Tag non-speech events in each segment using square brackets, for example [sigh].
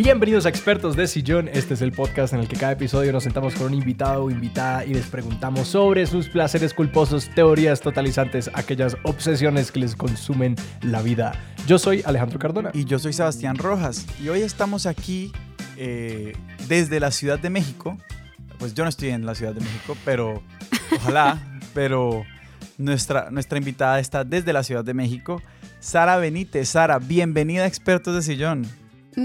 Bienvenidos a Expertos de Sillón. Este es el podcast en el que cada episodio nos sentamos con un invitado o invitada y les preguntamos sobre sus placeres culposos, teorías totalizantes, aquellas obsesiones que les consumen la vida. Yo soy Alejandro Cardona. Y yo soy Sebastián Rojas. Y hoy estamos aquí eh, desde la Ciudad de México. Pues yo no estoy en la Ciudad de México, pero [laughs] ojalá. pero nuestra, nuestra invitada está desde la Ciudad de México. Sara Benítez. Sara, bienvenida a Expertos de Sillón.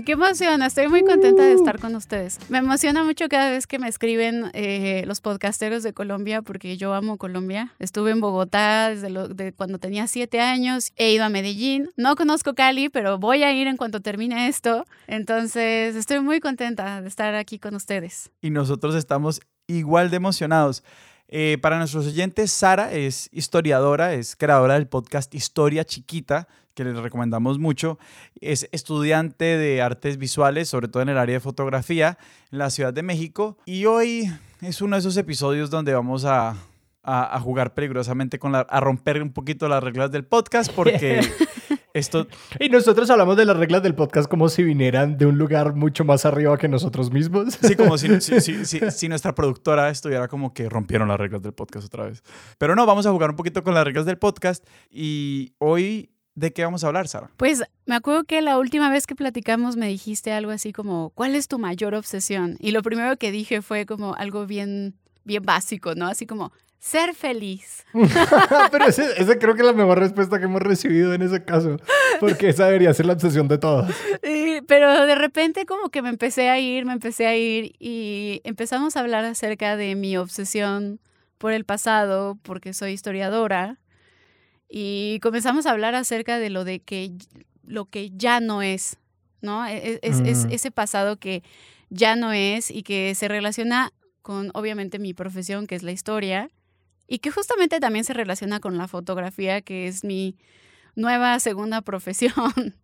Qué emoción, estoy muy contenta de estar con ustedes. Me emociona mucho cada vez que me escriben eh, los podcasteros de Colombia porque yo amo Colombia. Estuve en Bogotá desde cuando tenía siete años, he ido a Medellín, no conozco Cali, pero voy a ir en cuanto termine esto. Entonces estoy muy contenta de estar aquí con ustedes. Y nosotros estamos igual de emocionados. Eh, para nuestros oyentes, Sara es historiadora, es creadora del podcast Historia Chiquita, que les recomendamos mucho. Es estudiante de artes visuales, sobre todo en el área de fotografía, en la Ciudad de México. Y hoy es uno de esos episodios donde vamos a, a, jugar peligrosamente con la, a romper un poquito las reglas del podcast, porque [laughs] esto... Y nosotros hablamos de las reglas del podcast como si vinieran de un lugar mucho más arriba que nosotros mismos. Sí, como si, [laughs] si, nuestra productora estuviera como que rompieron las reglas del podcast otra vez. Pero no, vamos a jugar un poquito con las reglas del podcast y hoy ¿De qué vamos a hablar, Sara? Pues me acuerdo que la última vez que platicamos me dijiste algo así como, ¿cuál es tu mayor obsesión? Y lo primero que dije fue como algo bien, bien básico, ¿no? Así como, ser feliz. [laughs] [laughs] Pero esa creo que es la mejor respuesta que hemos recibido en ese caso, porque esa debería ser la obsesión de todos. [laughs] pero de repente como que me empecé a ir, me empecé a ir y empezamos a hablar acerca de mi obsesión por el pasado, porque soy historiadora y comenzamos a hablar acerca de lo de que lo que ya no es, ¿no? E, e, es, es, ese pasado que ya no es y que se relaciona con obviamente mi profesión, que es la historia, y que justamente también se relaciona con la fotografía, que es mi nueva segunda [laughs] profesión,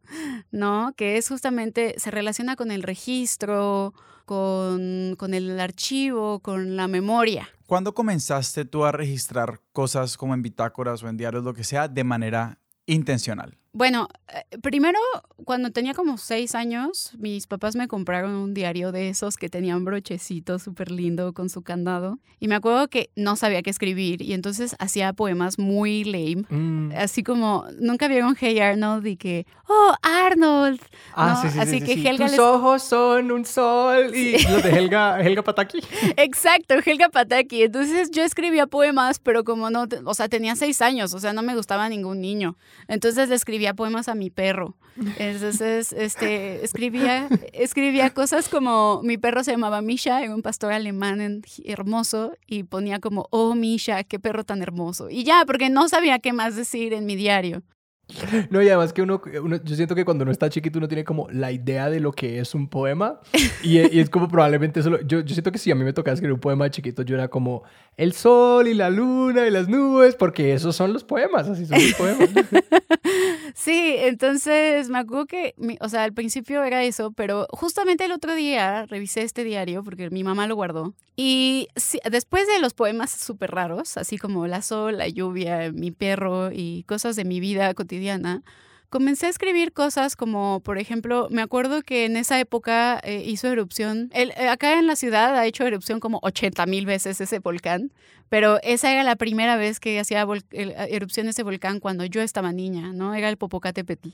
¿no? Que es justamente, se relaciona con el registro, con, con el archivo, con la memoria. ¿Cuándo comenzaste tú a registrar cosas como en bitácoras o en diarios, lo que sea, de manera intencional? Bueno, eh, primero, cuando tenía como seis años, mis papás me compraron un diario de esos que tenían brochecito súper lindo con su candado. Y me acuerdo que no sabía qué escribir y entonces hacía poemas muy lame. Mm. Así como, nunca vieron Hey Arnold y que, oh, Arnold. Ah, sí, sí, Así que Helga Tus ojos son un sol y los de Helga, Helga Pataki. [laughs] Exacto, Helga Pataki. Entonces yo escribía poemas, pero como no, o sea, tenía seis años, o sea, no me gustaba ningún niño. Entonces le escribía escribía poemas a mi perro. [laughs] Entonces, este, escribía, escribía cosas como mi perro se llamaba Misha, era un pastor alemán hermoso, y ponía como, oh Misha, qué perro tan hermoso. Y ya, porque no sabía qué más decir en mi diario. No, y además que uno, yo siento que cuando uno está chiquito uno tiene como la idea de lo que es un poema [laughs] y, es como probablemente solo, yo, yo siento que si a mí me tocaba escribir un poema chiquito, yo era como el sol y la luna y las nubes, porque esos son los poemas, así son los poemas. [laughs] Sí, entonces me acuerdo que, o sea, al principio era eso, pero justamente el otro día revisé este diario porque mi mamá lo guardó y después de los poemas súper raros, así como la sol, la lluvia, mi perro y cosas de mi vida cotidiana, comencé a escribir cosas como, por ejemplo, me acuerdo que en esa época eh, hizo erupción. El, eh, acá en la ciudad ha hecho erupción como 80 mil veces ese volcán, pero esa era la primera vez que hacía erupción ese volcán cuando yo estaba niña, ¿no? Era el Popocatépetl.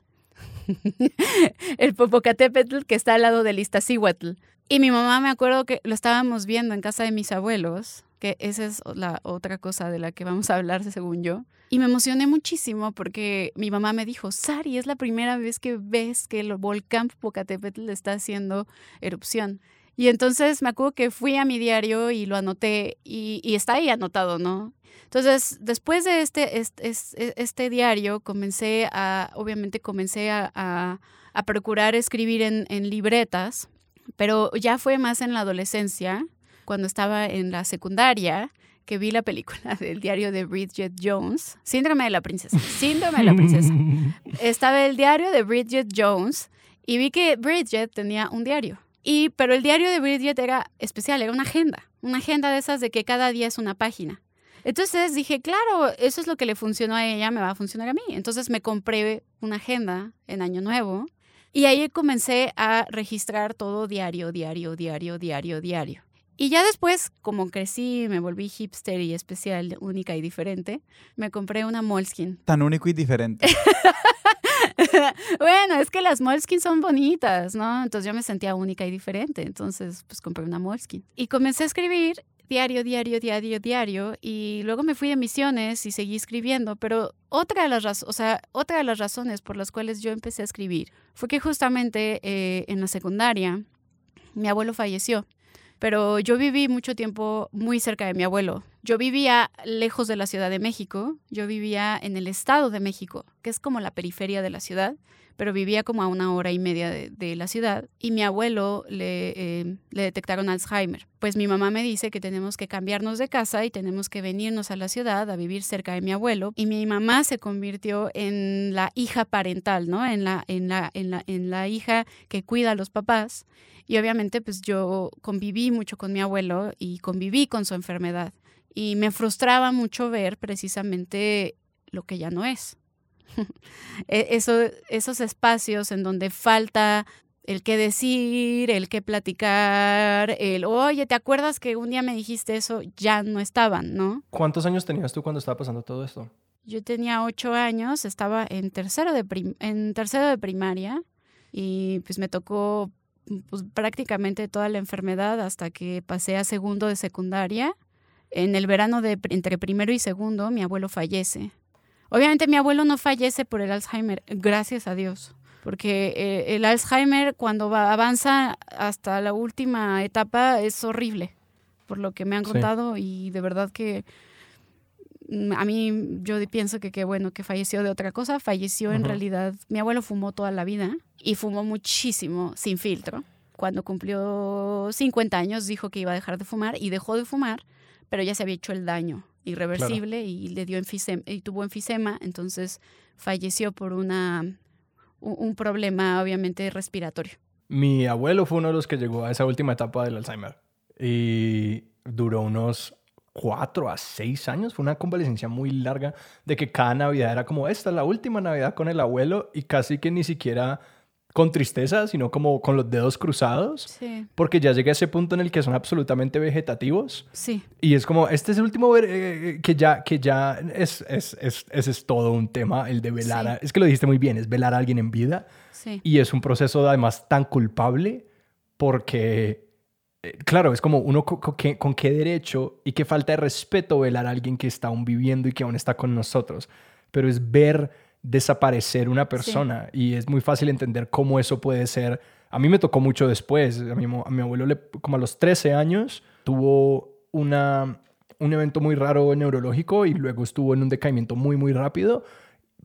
[laughs] el Popocatépetl que está al lado del Iztaccíhuatl. Y mi mamá me acuerdo que lo estábamos viendo en casa de mis abuelos, que esa es la otra cosa de la que vamos a hablar según yo. Y me emocioné muchísimo porque mi mamá me dijo, Sari, es la primera vez que ves que el volcán Popocatépetl está haciendo erupción. Y entonces me acuerdo que fui a mi diario y lo anoté y, está ahí anotado, ¿no? Entonces, después de este, este, este, diario, comencé a, obviamente comencé a, a, procurar escribir en, en libretas, pero ya fue más en la adolescencia, cuando estaba en la secundaria, que vi la película [laughs] del diario de Bridget Jones, Síndrome de la Princesa, Síndrome de la Princesa. [laughs] Estaba el diario de Bridget Jones y vi que Bridget tenía un diario. Y, pero el diario de Bridget era especial, era una agenda, una agenda de esas de que cada día es una página. Entonces dije, claro, eso es lo que le funcionó a ella, me va a funcionar a mí. Entonces me compré una agenda en Año Nuevo Y ahí comencé a registrar todo diario, diario, diario, diario, diario. Y ya después, como crecí, me volví hipster y especial, única y diferente, me compré una Moleskine. Tan único y diferente. [laughs] bueno, es que las Moleskine son bonitas, ¿no? Entonces yo me sentía única y diferente. Entonces, pues compré una Moleskine. Y comencé a escribir diario, diario, diario, diario. Y luego me fui de misiones y seguí escribiendo. Pero otra de las, o sea, otra de las razones por las cuales yo empecé a escribir fue que justamente eh, en la secundaria mi abuelo falleció pero yo viví mucho tiempo muy cerca de mi abuelo. Yo vivía lejos de la Ciudad de México, yo vivía en el Estado de México, que es como la periferia de la ciudad, pero vivía como a una hora y media de, la ciudad y mi abuelo le, eh, le detectaron Alzheimer. Pues mi mamá me dice que tenemos que cambiarnos de casa y tenemos que venirnos a la ciudad a vivir cerca de mi abuelo y mi mamá se convirtió en la hija parental, ¿no? En la, en la, en la hija que cuida a los papás y obviamente pues yo conviví mucho con mi abuelo y conviví con su enfermedad. Y me frustraba mucho ver precisamente lo que ya no es. [laughs] E, eso, esos espacios en donde falta el qué decir, el qué platicar, el, oye, ¿te acuerdas que un día me dijiste eso? Ya no estaban, ¿no? ¿Cuántos años tenías tú cuando estaba pasando todo esto? Yo tenía ocho años, estaba en tercero de, en tercero de primaria y pues me tocó pues, prácticamente toda la enfermedad hasta que pasé a segundo de secundaria. En el verano de entre primero y segundo, mi abuelo fallece. Obviamente mi abuelo no fallece por el Alzheimer, gracias a Dios, porque eh, el Alzheimer cuando va, avanza hasta la última etapa es horrible, por lo que me han contado y de verdad que mm, a mí yo pienso que qué bueno que falleció de otra cosa, falleció en realidad, mi abuelo fumó toda la vida y fumó muchísimo sin filtro. Cuando cumplió 50 años dijo que iba a dejar de fumar y dejó de fumar, pero ya se había hecho el daño irreversible y le dio enfisema, y tuvo enfisema, entonces falleció por una un problema obviamente respiratorio. Mi abuelo fue uno de los que llegó a esa última etapa del Alzheimer y duró unos cuatro a seis años. Fue una convalecencia muy larga de que cada Navidad era como esta, la última Navidad con el abuelo y casi que ni siquiera con tristeza, sino como con los dedos cruzados. Sí. Porque ya llegué a ese punto en el que son absolutamente vegetativos. Sí. Y es como, este es el último eh, eh, que ya, que ya es, es, es, ese es todo un tema, el de velar. es que lo dijiste muy bien, es velar a alguien en vida. Sí. Y es un proceso además tan culpable porque, eh, claro, es como uno con, con, qué derecho y qué falta de respeto velar a alguien que está aún viviendo y que aún está con nosotros. Pero es ver desaparecer una persona y es muy fácil entender cómo eso puede ser. A mí me tocó mucho después. A mi, a mi abuelo, le, como a los 13 años, tuvo una, un evento muy raro neurológico y luego estuvo en un decaimiento muy, muy rápido,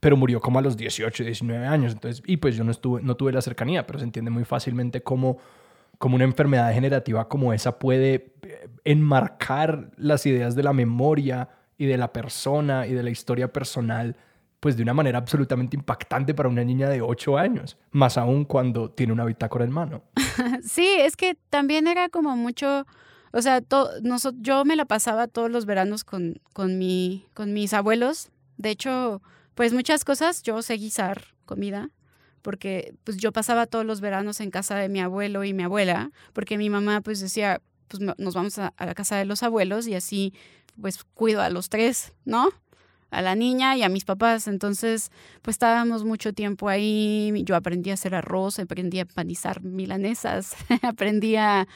pero murió como a los 18, 19 años. Entonces, y pues yo no, estuve, no tuve la cercanía, pero se entiende muy fácilmente cómo, cómo una enfermedad degenerativa como esa puede eh, enmarcar las ideas de la memoria y de la persona y de la historia personal pues de una manera absolutamente impactante para una niña de 8 años, más aún cuando tiene una bitácora en mano. [laughs] Sí, es que también era como mucho, o sea, yo me la pasaba todos los veranos con, con, mi, con mis abuelos. De hecho, pues muchas cosas, yo sé guisar comida, porque pues yo pasaba todos los veranos en casa de mi abuelo y mi abuela, porque mi mamá pues decía, pues nos vamos a, a la casa de los abuelos y así pues cuido a los tres, ¿no? A la niña y a mis papás. Entonces, pues estábamos mucho tiempo ahí. Yo aprendí a hacer arroz, aprendí a panizar milanesas, [laughs] aprendí a,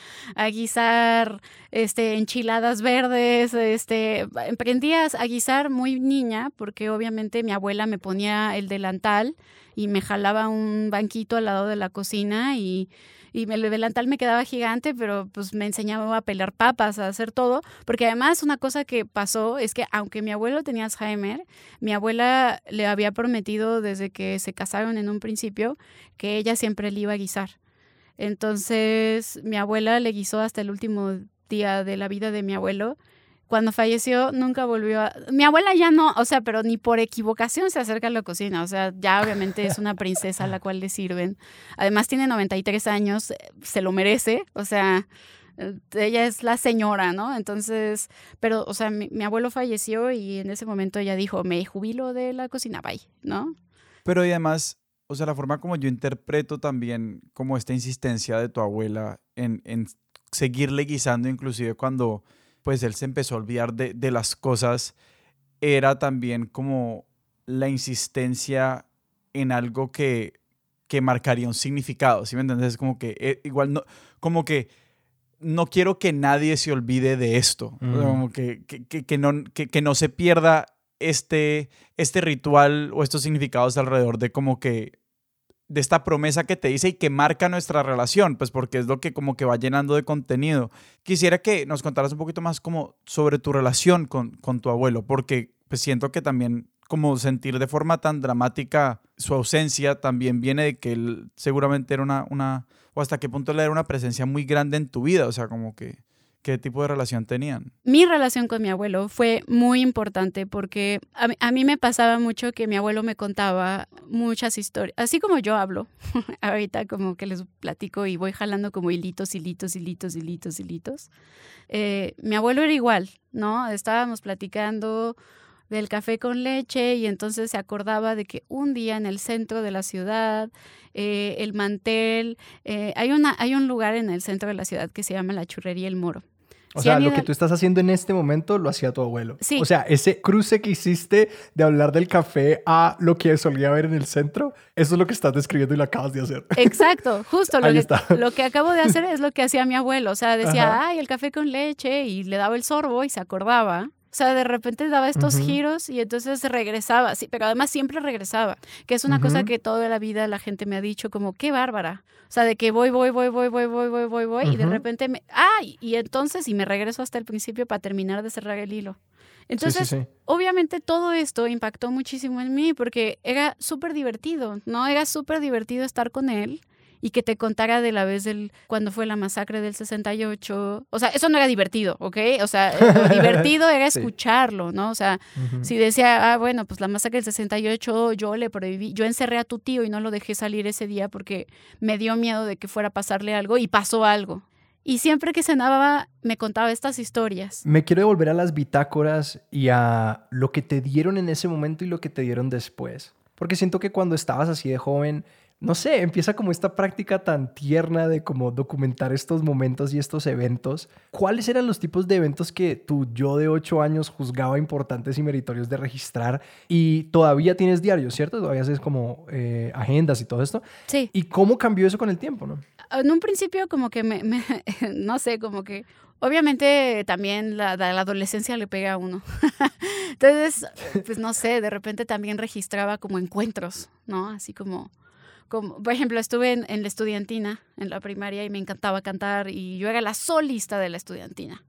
guisar este, enchiladas verdes, este, aprendí a guisar muy niña porque obviamente mi abuela me ponía el delantal y me jalaba un banquito al lado de la cocina y y el delantal me quedaba gigante, pero pues me enseñaba a pelar papas, a hacer todo, porque además una cosa que pasó es que aunque mi abuelo tenía Alzheimer, mi abuela le había prometido desde que se casaron en un principio que ella siempre le iba a guisar. Entonces mi abuela le guisó hasta el último día de la vida de mi abuelo cuando falleció nunca volvió a... Mi abuela ya no, o sea, pero ni por equivocación se acerca a la cocina, o sea, ya obviamente es una princesa a la cual le sirven. Además tiene 93 años, se lo merece, o sea, eh, ella es la señora, ¿no? Entonces, pero, o sea, mi, abuelo falleció y en ese momento ella dijo, me jubilo de la cocina, bye, ¿no? Pero y además, o sea, la forma como yo interpreto también como esta insistencia de tu abuela en, en seguirle guisando, inclusive cuando pues él se empezó a olvidar de, de las cosas, era también como la insistencia en algo que, que marcaría un significado, ¿sí me entiendes? Como que eh, igual no, como que no quiero que nadie se olvide de esto, Mm. como que, que, que- no, que no se pierda este, este ritual o estos significados alrededor de como que de esta promesa que te dice y que marca nuestra relación, pues porque es lo que como que va llenando de contenido. Quisiera que nos contaras un poquito más como sobre tu relación con, con tu abuelo, porque pues siento que también como sentir de forma tan dramática su ausencia también viene de que él seguramente era una, una o hasta qué punto él era una presencia muy grande en tu vida, o sea, como que qué tipo de relación tenían. Mi relación con mi abuelo fue muy importante porque a mí, me pasaba mucho que mi abuelo me contaba muchas historias, así como yo hablo, [laughs] ahorita como que les platico y voy jalando como hilitos, hilitos, hilitos, hilitos, hilitos. Eh, mi abuelo era igual, ¿no? Estábamos platicando del café con leche y entonces se acordaba de que un día en el centro de la ciudad, eh, el mantel, eh, hay, una, hay un lugar en el centro de la ciudad que se llama la churrería El Moro. O Si sea, lo que tú estás haciendo en este momento lo hacía tu abuelo. Sí. O sea, ese cruce que hiciste de hablar del café a lo que solía ver en el centro, eso es lo que estás describiendo y lo acabas de hacer. Exacto, [laughs] justo lo Ahí que, está. lo que acabo de hacer es lo que hacía mi abuelo. O sea, decía, Ajá. ay, el café con leche y le daba el sorbo y se acordaba. O sea, de repente daba estos giros y entonces regresaba. Sí, pero además siempre regresaba, que es una cosa que toda la vida la gente me ha dicho como, qué bárbara. O sea, de que voy, voy, voy, voy, voy, voy, voy, voy, voy y de repente me... ¡Ay! Y entonces, y me regreso hasta el principio para terminar de cerrar el hilo. Entonces, sí, sí, sí. obviamente todo esto impactó muchísimo en mí porque era súper divertido, ¿no? Era súper divertido estar con él y que te contara de la vez del cuando fue la masacre del 68. O sea, eso no era divertido, ¿ok? O sea, lo [laughs] divertido era escucharlo, ¿no? O sea, si decía, ah, bueno, pues la masacre del 68 yo le prohibí, yo encerré a tu tío y no lo dejé salir ese día porque me dio miedo de que fuera a pasarle algo y pasó algo. Y siempre que cenaba me contaba estas historias. Me quiero devolver a las bitácoras y a lo que te dieron en ese momento y lo que te dieron después. Porque siento que cuando estabas así de joven, no sé, empieza como esta práctica tan tierna de como documentar estos momentos y estos eventos. ¿Cuáles eran los tipos de eventos que tu yo de 8 años juzgaba importantes y meritorios de registrar? Y todavía tienes diarios, ¿cierto? Todavía haces como eh, agendas y todo esto. Sí. ¿Y cómo cambió eso con el tiempo, no? en un principio como que me, me- [laughs] no sé, como que obviamente también la, la adolescencia le pega a uno. [laughs] Entonces, pues no sé, de repente también registraba como encuentros, ¿no? Así como, como por ejemplo, estuve en, en la estudiantina, en la primaria, y me encantaba cantar y yo era la solista de la estudiantina.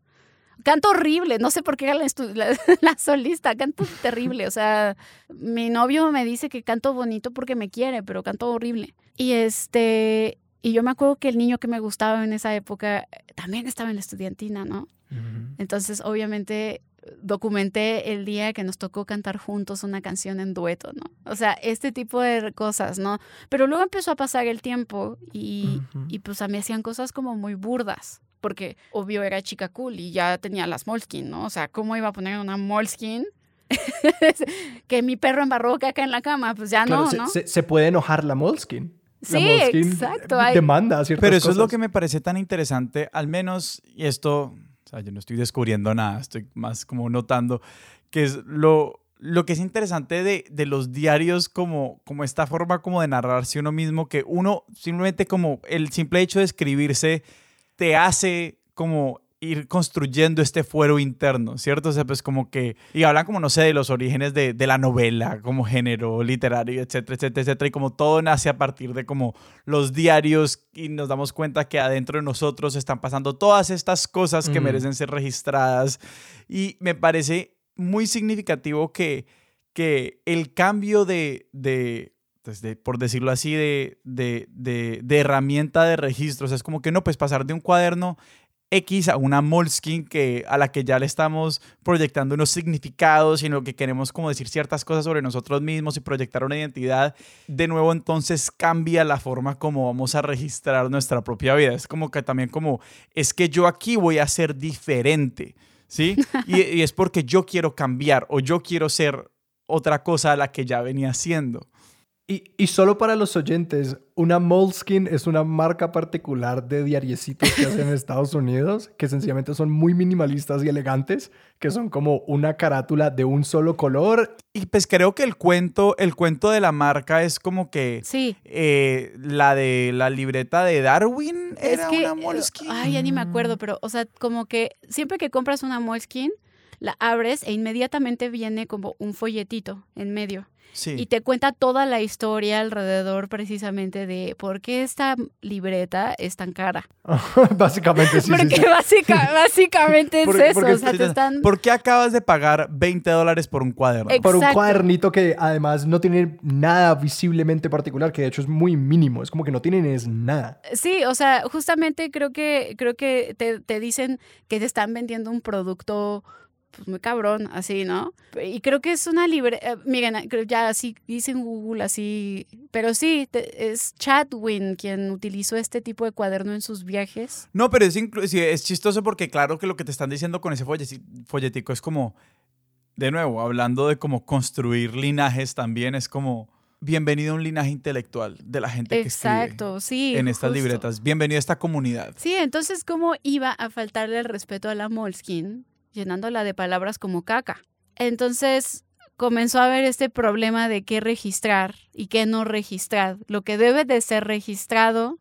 Canto horrible, no sé por qué era la, la- [laughs] la solista, canto terrible. O sea, mi novio me dice que canto bonito porque me quiere, pero canto horrible. Y este, y yo me acuerdo que el niño que me gustaba en esa época eh, también estaba en la estudiantina, ¿no? Entonces, obviamente, documenté el día que nos tocó cantar juntos una canción en dueto, ¿no? O sea, este tipo de cosas, ¿no? Pero luego empezó a pasar el tiempo y, Ujú. y pues a mí hacían cosas como muy burdas, porque obvio era chica cool y ya tenía las Moleskine, ¿no? O sea, ¿cómo iba a poner una Moleskine? [laughs] que mi perro embarró caca en la cama, pues ya Claro, no, se, ¿no? se- se puede enojar la Moleskine. La Sí, Moleskine exacto, hay- Demanda ciertas Pero eso es lo que me parece tan interesante, al menos, y esto, o sea, yo no estoy descubriendo nada, estoy más como notando, que es lo, lo que es interesante de, de los diarios como, como esta forma como de narrarse uno mismo, que uno simplemente como el simple hecho de escribirse te hace como ir construyendo este fuero interno, ¿cierto? O sea, pues como que, y hablan como, no sé, de los orígenes de, de la novela como género literario, etcétera, etcétera, etcétera, y como todo nace a partir de como los diarios y nos damos cuenta que adentro de nosotros están pasando todas estas cosas que Mm. merecen ser registradas y me parece muy significativo que, que el cambio de, de pues, de- por decirlo así, de, de, de, de herramienta de registros. Es como que no, pues pasar de un cuaderno X a una Moleskine que, a la que ya le estamos proyectando unos significados, sino que queremos como decir ciertas cosas sobre nosotros mismos y proyectar una identidad, de nuevo entonces cambia la forma como vamos a registrar nuestra propia vida. Es como que también como, es que yo aquí voy a ser diferente, ¿sí? [laughs] Y, y es porque yo quiero cambiar o yo quiero ser otra cosa a la que ya venía siendo. Y, y solo para los oyentes, una Moleskine es una marca particular de diariecitos que hacen en [laughs] Estados Unidos, que sencillamente son muy minimalistas y elegantes, que son como una carátula de un solo color. Y pues creo que el cuento, el cuento de la marca es como que Sí. eh, la de la libreta de Darwin Es era que, una eh, Moleskine. Ay, ya ni me acuerdo, pero, o sea, como que siempre que compras una Moleskine, la abres e inmediatamente viene como un folletito en medio. Sí. Y te cuenta toda la historia alrededor precisamente de por qué esta libreta es tan cara. [laughs] Básicamente, sí, porque sí. básica- [laughs] básicamente es Porque- eso. porque o sea, te están... ¿Por qué acabas de pagar 20 dólares por un cuaderno? Por un cuadernito que además no tiene nada visiblemente particular, que de hecho es muy mínimo. Es como que no tienen es nada. Sí, o sea, justamente creo que, creo que te, te dicen que te están vendiendo un producto pues, muy cabrón, así, ¿no? Y creo que es una libre... eh, miren, creo ya así dice en Google, así... Pero sí, te- es Chadwin quien utilizó este tipo de cuaderno en sus viajes. No, pero es, es chistoso porque claro que lo que te están diciendo con ese folleti- folletico es como, de nuevo, hablando de como construir linajes también, es como, bienvenido a un linaje intelectual de la gente que Exacto, sí. escribe en estas justo. libretas. Bienvenido a esta comunidad. Sí, entonces, ¿cómo iba a faltarle el respeto a la Moleskine llenándola de palabras como caca? Entonces comenzó a haber este problema de qué registrar y qué no registrar, lo que debe de ser registrado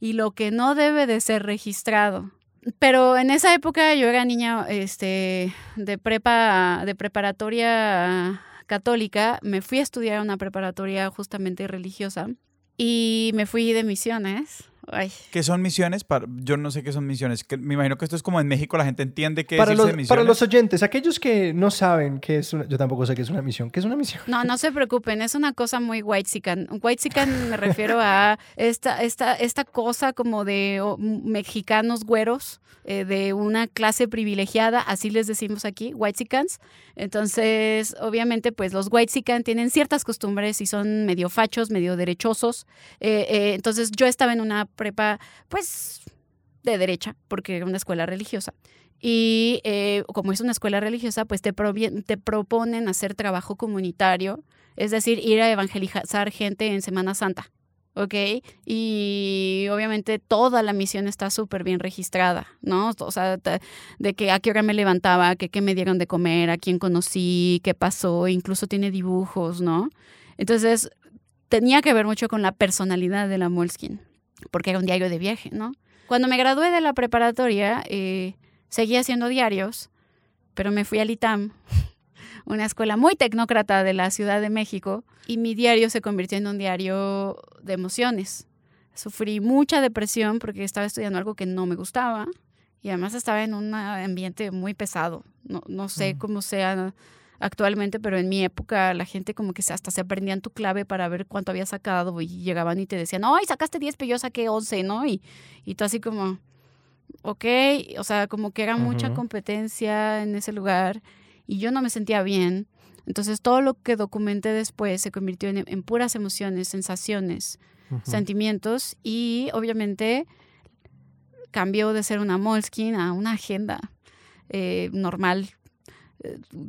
y lo que no debe de ser registrado. Pero en esa época yo era niña este, de prepa, de preparatoria católica, me fui a estudiar a una preparatoria justamente religiosa y me fui de misiones. Ay, ¿Qué son misiones? Para, yo no sé qué son misiones. que- me imagino que esto es como en México la gente entiende qué Para es los, misiones. para los oyentes, aquellos que no saben qué es una... Yo tampoco sé qué es una misión. ¿Qué es una misión? No, no se preocupen, es una cosa muy white White me refiero a esta, esta, esta cosa como de oh, mexicanos güeros, eh, de una clase privilegiada, así les decimos aquí, white Entonces, obviamente, pues los white tienen ciertas costumbres y son medio fachos, medio derechosos. Eh, eh, entonces, yo estaba en una prepa, pues, de derecha, porque era una escuela religiosa. Y eh, como es una escuela religiosa, pues te, te proponen hacer trabajo comunitario, es decir, ir a evangelizar gente en Semana Santa. ¿Ok? Y obviamente toda la misión está súper bien registrada, ¿no? O sea, de que a qué hora me levantaba, que qué me dieron de comer, a quién conocí, qué pasó, incluso tiene dibujos, ¿no? Entonces, tenía que ver mucho con la personalidad de la Moleskine, porque era un diario de viaje, ¿no? Cuando me gradué de la preparatoria, eh, seguí haciendo diarios, pero me fui al ITAM, una escuela muy tecnócrata de la Ciudad de México, y mi diario se convirtió en un diario de emociones. Sufrí mucha depresión porque estaba estudiando algo que no me gustaba y además estaba en un ambiente muy pesado. No, no sé Mm. cómo sea actualmente, pero en mi época la gente como que hasta se aprendían tu clave para ver cuánto había sacado y llegaban y te decían, ay, sacaste 10, pero yo saqué 11, ¿no? Y, y tú así como, ok, o sea, como que era mucha competencia en ese lugar y yo no me sentía bien. Entonces todo lo que documenté después se convirtió en, en puras emociones, sensaciones, sentimientos y obviamente cambió de ser una Moleskine a una agenda eh, normal.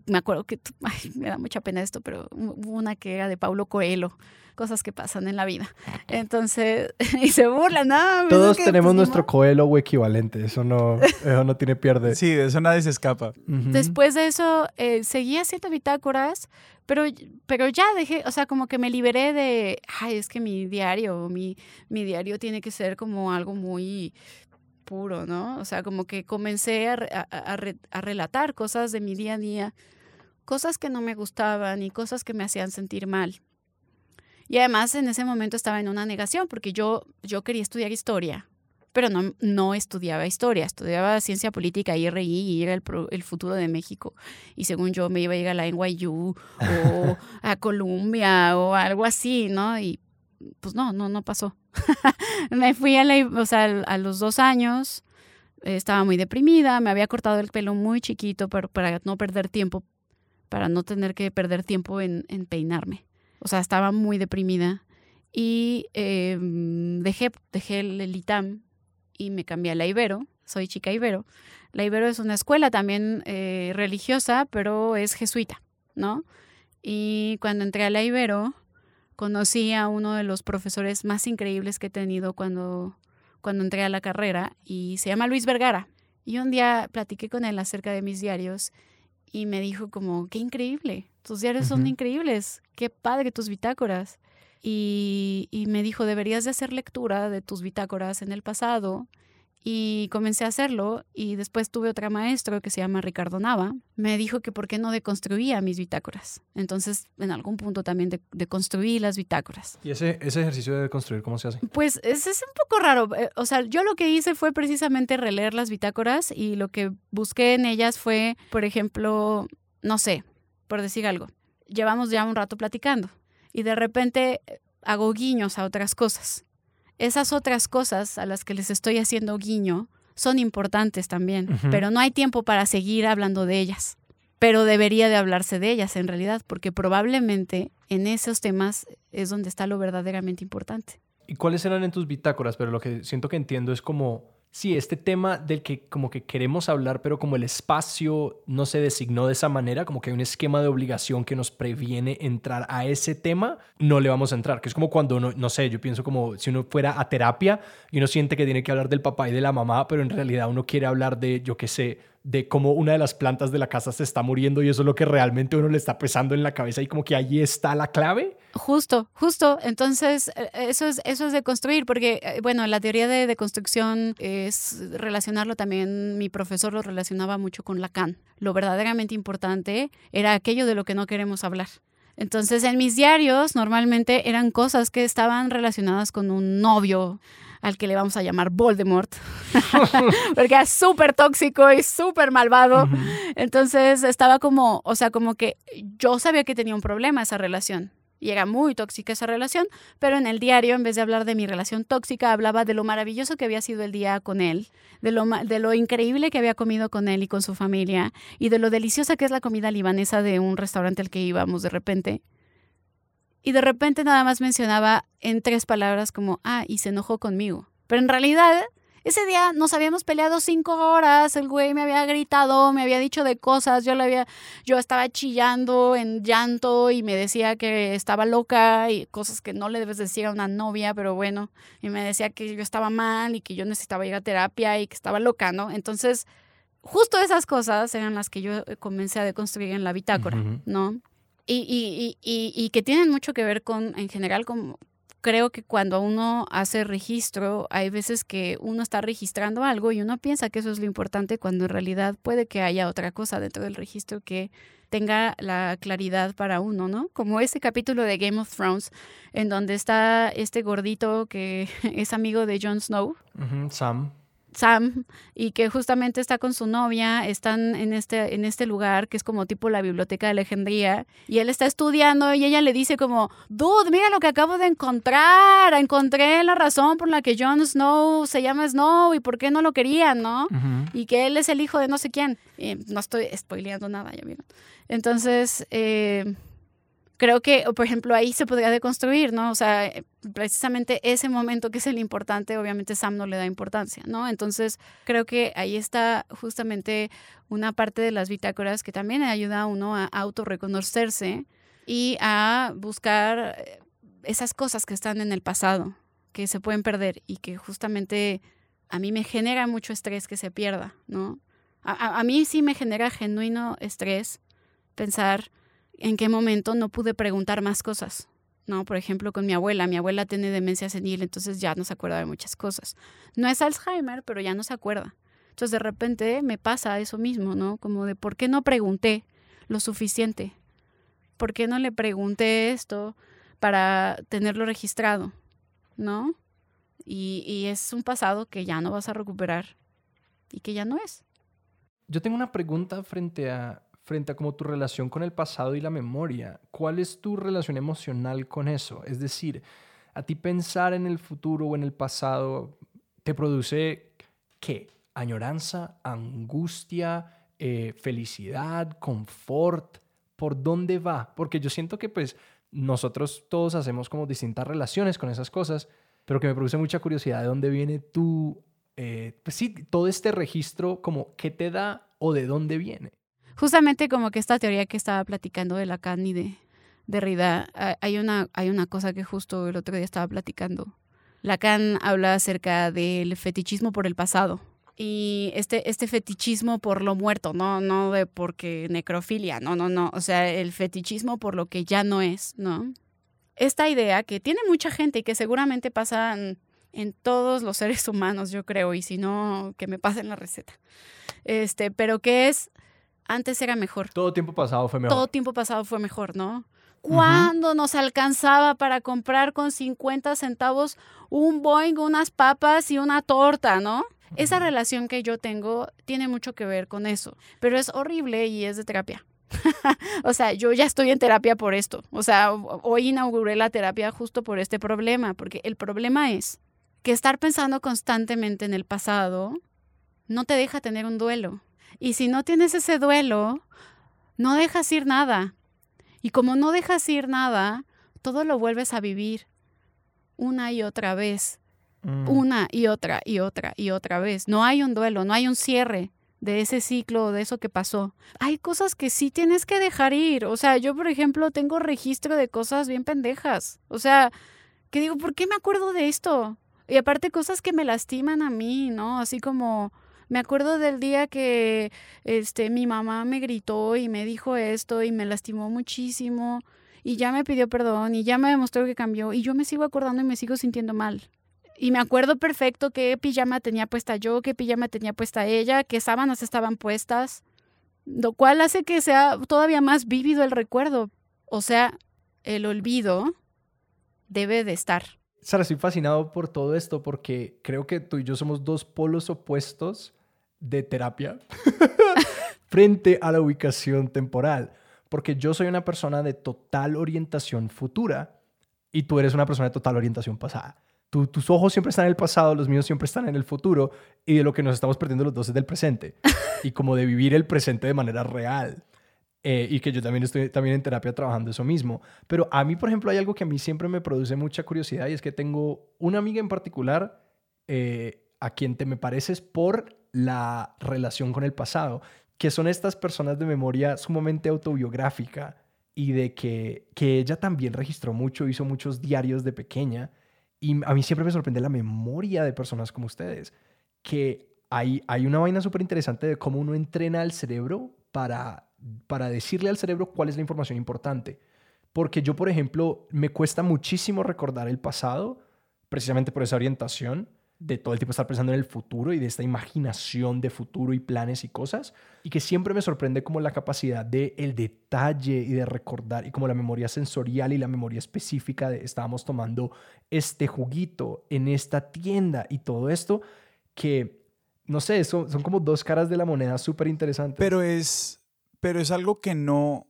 Me acuerdo que, ay, me da mucha pena esto, pero hubo una que era de Paulo Coelho, cosas que pasan en la vida. [laughs] Entonces, [laughs] y se burlan, ¿no? Pues Todos que, tenemos pues, nuestro coelo o equivalente. Eso no, [laughs] eso no tiene pierde. Sí, de eso nadie se escapa. Después de eso, eh, seguí haciendo bitácoras, pero, pero ya dejé, o sea, como que me liberé de, ay, es que mi diario, mi, mi diario tiene que ser como algo muy puro, ¿no? O sea, como que comencé a, re- a- a re- a relatar cosas de mi día a día, cosas que no me gustaban y cosas que me hacían sentir mal. Y además en ese momento estaba en una negación porque yo, yo quería estudiar historia, pero no, no estudiaba historia, estudiaba ciencia política, IRI, y era el, pro- el futuro de México. Y según yo me iba a ir a la NYU o [laughs] a Columbia o algo así, ¿no? Y pues no, no, no pasó. [laughs] me fui a, la, o sea, a los dos años, estaba muy deprimida, me había cortado el pelo muy chiquito para, no perder tiempo, para no tener que perder tiempo en, peinarme. O sea, estaba muy deprimida. Y eh, dejé, dejé el, el ITAM y me cambié a la Ibero. Soy chica Ibero. La Ibero es una escuela también eh, religiosa, pero es jesuita, ¿no? Y cuando entré a la Ibero, conocí a uno de los profesores más increíbles que he tenido cuando, cuando entré a la carrera y se llama Luis Vergara. Y un día platiqué con él acerca de mis diarios y me dijo como, qué increíble, tus diarios son increíbles, qué padre tus bitácoras. Y, y, me dijo, deberías de hacer lectura de tus bitácoras en el pasado y comencé a hacerlo y después tuve otra maestro que se llama Ricardo Nava. Me dijo que por qué no deconstruía mis bitácoras. Entonces, en algún punto también deconstruí las bitácoras. ¿Y ese, ese ejercicio de deconstruir cómo se hace? Pues es, es un poco raro. Eh, o sea, yo lo que hice fue precisamente releer las bitácoras y lo que busqué en ellas fue, por ejemplo, no sé, por decir algo, llevamos ya un rato platicando y de repente eh, hago guiños a otras cosas esas otras cosas a las que les estoy haciendo guiño son importantes también, pero no hay tiempo para seguir hablando de ellas. Pero debería de hablarse de ellas en realidad, porque probablemente en esos temas es donde está lo verdaderamente importante. ¿Y cuáles eran en tus bitácoras? Pero lo que siento que entiendo es como Sí, este tema del que como que queremos hablar, pero como el espacio no se designó de esa manera, como que hay un esquema de obligación que nos previene entrar a ese tema, no le vamos a entrar, que es como cuando no sé, yo pienso como si uno fuera a terapia y uno siente que tiene que hablar del papá y de la mamá, pero en realidad uno quiere hablar de, yo qué sé, de cómo una de las plantas de la casa se está muriendo y eso es lo que realmente uno le está pesando en la cabeza y como que ahí está la clave. Justo, justo. Entonces, eh, eso es, eso es de construir, porque, eh, bueno, la teoría de, de construcción es relacionarlo también, mi profesor lo relacionaba mucho con Lacan. Lo verdaderamente importante era aquello de lo que no queremos hablar. Entonces, en mis diarios normalmente eran cosas que estaban relacionadas con un novio, al que le vamos a llamar Voldemort, [laughs] porque es súper tóxico y súper malvado. Entonces estaba como, o sea, como que yo sabía que tenía un problema esa relación. Y era muy tóxica esa relación, pero en el diario, en vez de hablar de mi relación tóxica, hablaba de lo maravilloso que había sido el día con él, de lo, de lo increíble que había comido con él y con su familia, y de lo deliciosa que es la comida libanesa de un restaurante al que íbamos de repente y de repente nada más mencionaba en tres palabras como, ah, y se enojó conmigo. Pero en realidad, ese día nos habíamos peleado cinco horas, el güey me había gritado, me había dicho de cosas, yo le había, yo estaba chillando en llanto y me decía que estaba loca y cosas que no le debes decir a una novia, pero bueno, y me decía que yo estaba mal y que yo necesitaba ir a terapia y que estaba loca, ¿no? Entonces, justo esas cosas eran las que yo comencé a deconstruir en la bitácora, ¿no? Y, y, y, que tienen mucho que ver con, en general, con, creo que cuando uno hace registro, hay veces que uno está registrando algo y uno piensa que eso es lo importante cuando en realidad puede que haya otra cosa dentro del registro que tenga la claridad para uno, ¿no? Como ese capítulo de Game of Thrones en donde está este gordito que [laughs] es amigo de Jon Snow. Sam. Sam y que justamente está con su novia, están en este, en este lugar que es como tipo la biblioteca de Alejandría y él está estudiando y ella le dice como, dude, mira lo que acabo de encontrar, encontré la razón por la que Jon Snow se llama Snow y por qué no lo querían, ¿no? Y que él es el hijo de no sé quién. no estoy spoileando nada, ya vieron. Entonces, eh, creo que, por ejemplo, ahí se podría deconstruir, ¿no? O sea, eh, precisamente ese momento que es el importante, obviamente Sam no le da importancia, ¿no? Entonces, creo que ahí está justamente una parte de las bitácoras que también ayuda a uno a autorreconocerse y a buscar eh, esas cosas que están en el pasado, que se pueden perder y que justamente a mí me genera mucho estrés que se pierda, ¿no? A, a mí sí me genera genuino estrés pensar en qué momento no pude preguntar más cosas. ¿no? Por ejemplo, con mi abuela. Mi abuela tiene demencia senil, entonces ya no se acuerda de muchas cosas. No es Alzheimer, pero ya no se acuerda. Entonces de repente me pasa eso mismo, ¿no? Como de por qué no pregunté lo suficiente. ¿Por qué no le pregunté esto para tenerlo registrado? ¿No? Y, y es un pasado que ya no vas a recuperar y que ya no es. Yo tengo una pregunta frente a frente a como tu relación con el pasado y la memoria. ¿Cuál es tu relación emocional con eso? Es decir, a ti pensar en el futuro o en el pasado te produce qué? Añoranza, angustia, eh, felicidad, confort. ¿Por dónde va? Porque yo siento que pues nosotros todos hacemos como distintas relaciones con esas cosas, pero que me produce mucha curiosidad de dónde viene tu, eh, pues sí, todo este registro, como qué te da o de dónde viene justamente como que esta teoría que estaba platicando de Lacan y de, Derrida, hay una, hay una cosa que justo el otro día estaba platicando. Lacan habla acerca del fetichismo por el pasado y este, este fetichismo por lo muerto, no, no de porque necrofilia, no, no, no, o sea, el fetichismo por lo que ya no es, ¿no? Esta idea que tiene mucha gente y que seguramente pasa en, todos los seres humanos, yo creo, y si no, que me pasen la receta. Este, pero que es, antes era mejor. Todo tiempo pasado fue mejor. Todo tiempo pasado fue mejor, ¿no? ¿Cuándo nos alcanzaba para comprar con 50 centavos un Boeing, unas papas y una torta, ¿no? Esa relación que yo tengo tiene mucho que ver con eso, pero es horrible y es de terapia. [laughs] o sea, yo ya estoy en terapia por esto. O sea, hoy inauguré la terapia justo por este problema, porque el problema es que estar pensando constantemente en el pasado no te deja tener un duelo. Y si no tienes ese duelo, no dejas ir nada. Y como no dejas ir nada, todo lo vuelves a vivir una y otra vez Mm. una y otra y otra y otra vez. No hay un duelo, no hay un cierre de ese ciclo, de eso que pasó. Hay cosas que sí tienes que dejar ir. O sea, yo, por ejemplo, tengo registro de cosas bien pendejas. O sea, que digo, ¿por qué me acuerdo de esto? Y aparte cosas que me lastiman a mí, ¿no? Así como me acuerdo del día que este mi mamá me gritó y me dijo esto y me lastimó muchísimo y ya me pidió perdón y ya me demostró que cambió y yo me sigo acordando y me sigo sintiendo mal. Y me acuerdo perfecto qué pijama tenía puesta yo, qué pijama tenía puesta ella, qué sábanas estaban puestas, lo cual hace que sea todavía más vívido el recuerdo. O sea, el olvido debe de estar. Sara, estoy fascinado por todo esto porque creo que tú y yo somos dos polos opuestos de terapia [laughs] frente a la ubicación temporal. Porque yo soy una persona de total orientación futura y tú eres una persona de total orientación pasada tus ojos siempre están en el pasado, los míos siempre están en el futuro y de lo que nos estamos perdiendo los dos es del presente [laughs] y como de vivir el presente de manera real. Eh, y que yo también estoy también en terapia trabajando eso mismo. Pero a mí, por ejemplo, hay algo que a mí siempre me produce mucha curiosidad y es que tengo una amiga en particular eh, a quien te me pareces por la relación con el pasado, que son estas personas de memoria sumamente autobiográfica y de que, que ella también registró mucho, hizo muchos diarios de pequeña y a mí siempre me sorprende la memoria de personas como ustedes, que hay, hay una vaina súper interesante de cómo uno entrena al cerebro para, para decirle al cerebro cuál es la información importante. Porque yo, por ejemplo, me cuesta muchísimo recordar el pasado, precisamente por esa orientación, de todo el tiempo estar pensando en el futuro y de esta imaginación de futuro y planes y cosas, y que siempre me sorprende como la capacidad de el detalle y de recordar y como la memoria sensorial y la memoria específica de estábamos tomando este juguito en esta tienda y todo esto que no sé, son, son como dos caras de la moneda súper interesantes. Pero es pero es algo que no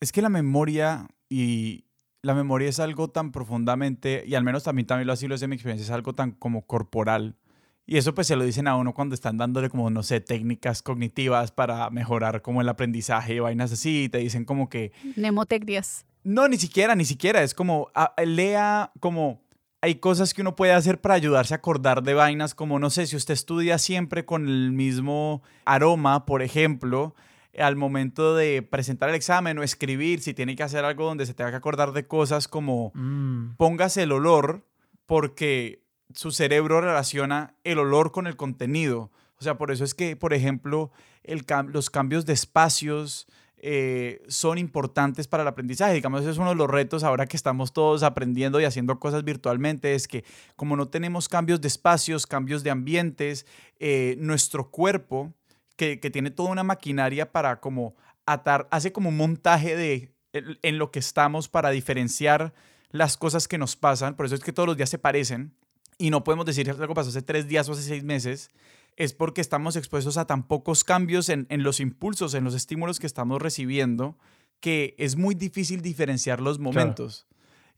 es que la memoria y la memoria es algo tan profundamente, y al menos también, también lo así lo es de mi experiencia, es algo tan como corporal. Y eso pues se lo dicen a uno cuando están dándole como, no sé, técnicas cognitivas para mejorar como el aprendizaje y vainas así, y te dicen como que... Nemotec 10. No, ni siquiera, ni siquiera, es como, lea como... Hay cosas que uno puede hacer para ayudarse a acordar de vainas, como no sé, si usted estudia siempre con el mismo aroma, por ejemplo, al momento de presentar el examen o escribir, si tiene que hacer algo donde se tenga que acordar de cosas como mm. póngase el olor, porque su cerebro relaciona el olor con el contenido. O sea, por eso es que, por ejemplo, el los cambios de espacios eh, son importantes para el aprendizaje. Digamos, ese es uno de los retos ahora que estamos todos aprendiendo y haciendo cosas virtualmente, es que como no tenemos cambios de espacios, cambios de ambientes, eh, nuestro cuerpo que, tiene toda una maquinaria para como atar, hace como un montaje de en lo que estamos para diferenciar las cosas que nos pasan, por eso es que todos los días se parecen y no podemos decir que algo pasó hace tres días o hace seis meses, es porque estamos expuestos a tan pocos cambios en, en los impulsos, en los estímulos que estamos recibiendo, que es muy difícil diferenciar los momentos.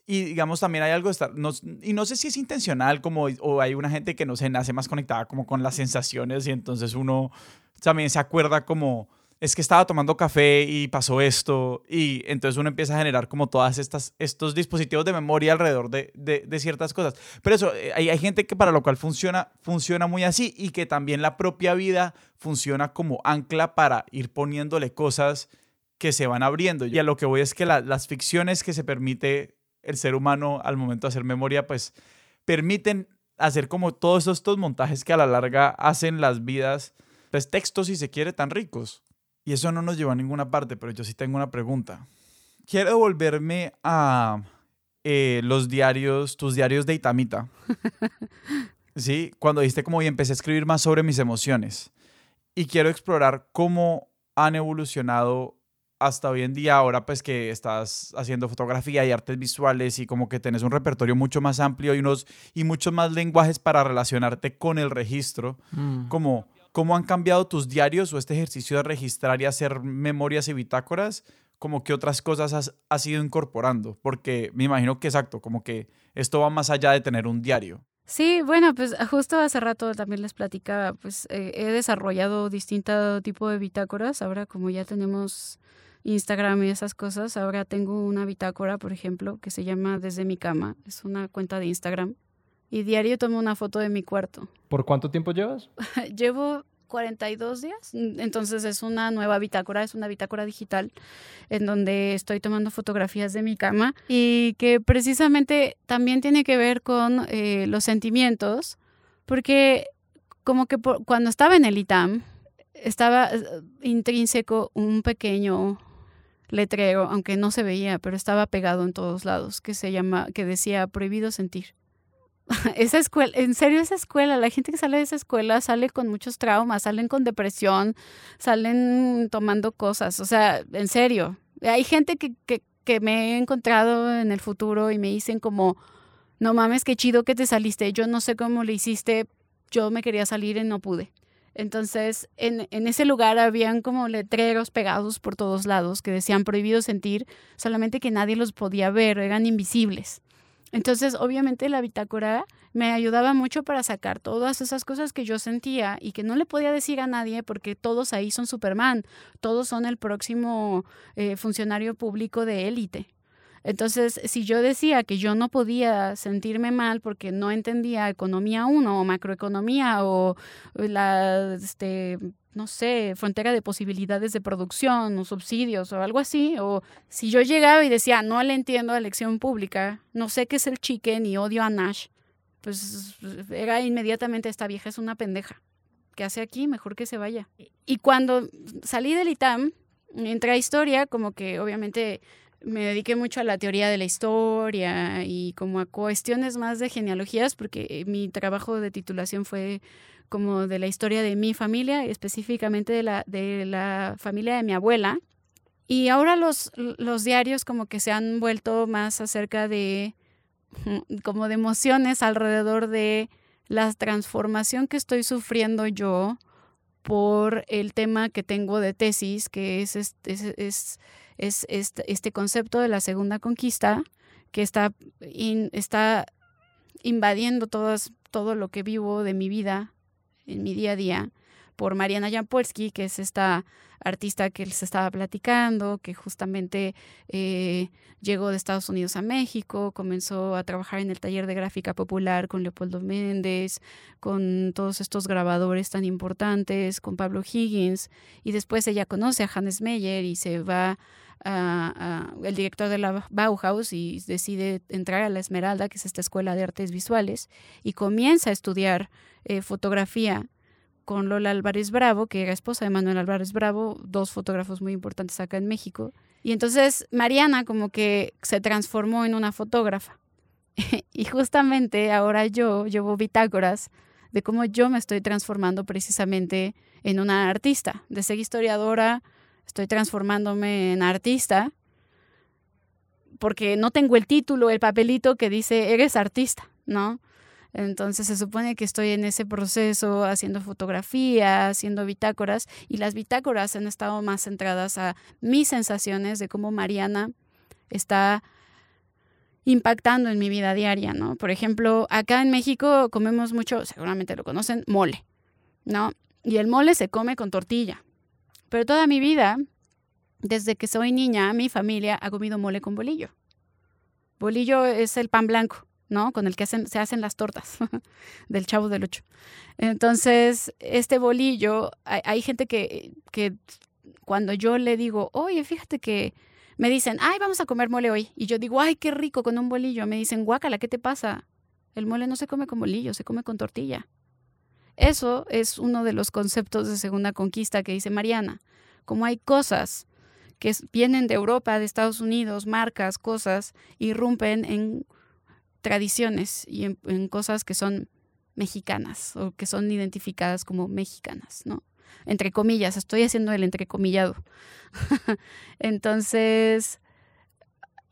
Y digamos, también hay algo, de estar, no, y no sé si es intencional, como, o hay una gente que no se nace más conectada como con las sensaciones y entonces uno también se acuerda como, es que estaba tomando café y pasó esto, y entonces uno empieza a generar como todas estas, estos dispositivos de memoria alrededor de, de, ciertas cosas. Pero eso, eh, hay, hay, gente que para lo cual funciona, funciona muy así y que también la propia vida funciona como ancla para ir poniéndole cosas que se van abriendo. Y a lo que voy es que las ficciones que se permite el ser humano al momento de hacer memoria, pues permiten hacer como todos estos montajes que a la larga hacen las vidas, pues textos si se quiere, tan ricos. Y eso no nos lleva a ninguna parte, pero yo sí tengo una pregunta. Quiero volverme a eh, los diarios, tus diarios de Itamita. [laughs] sí, cuando dijiste como y empecé a escribir más sobre mis emociones. Y quiero explorar cómo han evolucionado hasta hoy en día, ahora pues que estás haciendo fotografía y artes visuales y como que tenés un repertorio mucho más amplio y, unos, y muchos más lenguajes para relacionarte con el registro, mm. como cómo han cambiado tus diarios o este ejercicio de registrar y hacer memorias y bitácoras, como que otras cosas has, ido incorporando, porque me imagino que exacto, como que esto va más allá de tener un diario. Sí, bueno, pues justo hace rato también les platicaba, pues eh, he desarrollado distinto tipo de bitácoras, ahora como ya tenemos Instagram y esas cosas. Ahora tengo una bitácora, por ejemplo, que se llama Desde mi cama. Es una cuenta de Instagram. Y diario tomo una foto de mi cuarto. ¿Por cuánto tiempo llevas? [laughs] Llevo 42 días. Entonces es una nueva bitácora, es una bitácora digital en donde estoy tomando fotografías de mi cama y que precisamente también tiene que ver con eh, los sentimientos, porque como que cuando estaba en el ITAM, estaba eh, intrínseco un pequeño letrero, aunque no se veía, pero estaba pegado en todos lados, que se llama, que decía prohibido sentir. [laughs] esa escuela, en serio esa escuela, la gente que sale de esa escuela sale con muchos traumas, salen con depresión, salen tomando cosas, o sea, en serio. Hay gente que, que, que me he encontrado en el futuro y me dicen como, no mames, qué chido que te saliste, yo no sé cómo le hiciste, yo me quería salir y no pude. Entonces, en, en, ese lugar habían como letreros pegados por todos lados que decían prohibido sentir, solamente que nadie los podía ver, eran invisibles. Entonces, obviamente la bitácora me ayudaba mucho para sacar todas esas cosas que yo sentía y que no le podía decir a nadie porque todos ahí son Superman, todos son el próximo eh, funcionario público de élite. Entonces, si yo decía que yo no podía sentirme mal porque no entendía economía 1 o macroeconomía o la, este, no sé, frontera de posibilidades de producción o subsidios o algo así, o si yo llegaba y decía, no le entiendo a elección pública, no sé qué es el chicken y odio a Nash, pues era inmediatamente esta vieja es una pendeja. ¿Qué hace aquí? Mejor que se vaya. Y cuando salí del ITAM, entré a historia, como que obviamente me dediqué mucho a la teoría de la historia y como a cuestiones más de genealogías, porque mi trabajo de titulación fue como de la historia de mi familia, específicamente de la, de la familia de mi abuela. Y ahora los, los diarios como que se han vuelto más acerca de, [laughs] como de emociones alrededor de la transformación que estoy sufriendo yo por el tema que tengo de tesis, que es, es, es es este, concepto de la segunda conquista que está, está invadiendo todo lo que vivo de mi vida en mi día a día por Mariana Jampolsky, que es esta artista que les estaba platicando, que justamente eh, llegó de Estados Unidos a México, comenzó a trabajar en el taller de gráfica popular con Leopoldo Méndez, con todos estos grabadores tan importantes, con Pablo Higgins, y después ella conoce a Hannes Meyer y se va a, el director de la Bauhaus y decide entrar a la Esmeralda, que es esta escuela de artes visuales, y comienza a estudiar eh, fotografía con Lola Álvarez Bravo, que era esposa de Manuel Álvarez Bravo, dos fotógrafos muy importantes acá en México. Y entonces Mariana como que se transformó en una fotógrafa. [laughs] y justamente ahora yo llevo bitácoras de cómo yo me estoy transformando precisamente en una artista. De ser historiadora, estoy transformándome en artista porque no tengo el título, el papelito que dice eres artista, ¿no? Entonces se supone que estoy en ese proceso haciendo fotografía, haciendo bitácoras y las bitácoras han estado más centradas a mis sensaciones de cómo Mariana está impactando en mi vida diaria, ¿no? Por ejemplo, acá en México comemos mucho, seguramente lo conocen, mole, ¿no? Y el mole se come con tortilla. Pero toda mi vida, desde que soy niña, mi familia ha comido mole con bolillo. Bolillo es el pan blanco. ¿No? Con el que se hacen las tortas [laughs] del chavo del ocho. Entonces, este bolillo, hay, gente que, cuando yo le digo, oye, fíjate que me dicen, ay, vamos a comer mole hoy. Y yo digo, ay, qué rico con un bolillo. Me dicen, guácala, ¿qué te pasa? El mole no se come con bolillo, se come con tortilla. Eso es uno de los conceptos de segunda conquista que dice Mariana. Como hay cosas que vienen de Europa, de Estados Unidos, marcas, cosas, irrumpen en tradiciones y en, cosas que son mexicanas o que son identificadas como mexicanas, ¿no? Entre comillas, estoy haciendo el entrecomillado. [laughs] Entonces,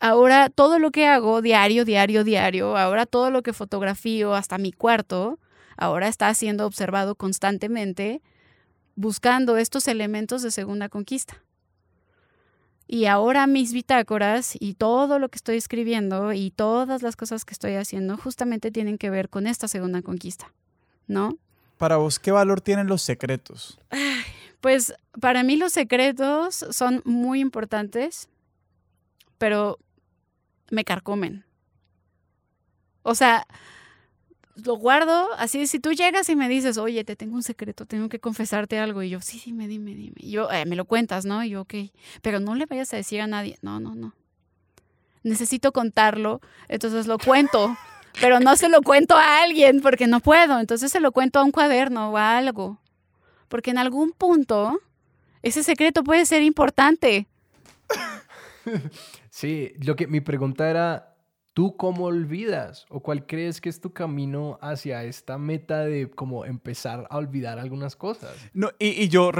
ahora todo lo que hago diario, diario, diario, ahora todo lo que fotografío, hasta mi cuarto, ahora está siendo observado constantemente buscando estos elementos de segunda conquista. Y ahora mis bitácoras y todo lo que estoy escribiendo y todas las cosas que estoy haciendo justamente tienen que ver con esta segunda conquista, ¿no? Para vos, ¿qué valor tienen los secretos? Pues para mí los secretos son muy importantes, pero me carcomen. O sea, lo guardo, así si tú llegas y me dices, oye, te tengo un secreto, tengo que confesarte algo, y yo, sí, sí, me dime, dime. Y yo, eh, me lo cuentas, ¿no? Y yo, ok, pero no le vayas a decir a nadie, no, no, no. Necesito contarlo, entonces lo cuento, pero no se lo cuento a alguien porque no puedo, entonces se lo cuento a un cuaderno o a algo, porque en algún punto ese secreto puede ser importante. [laughs] Sí, lo que mi pregunta era, ¿Tú cómo olvidas? ¿O cuál crees que es tu camino hacia esta meta de como empezar a olvidar algunas cosas? No, y, yo,